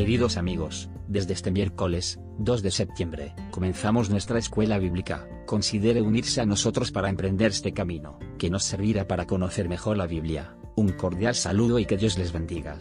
Queridos amigos, desde este miércoles, 2 de septiembre, comenzamos nuestra escuela bíblica. Considere unirse a nosotros para emprender este camino, que nos servirá para conocer mejor la Biblia. Un cordial saludo y que Dios les bendiga.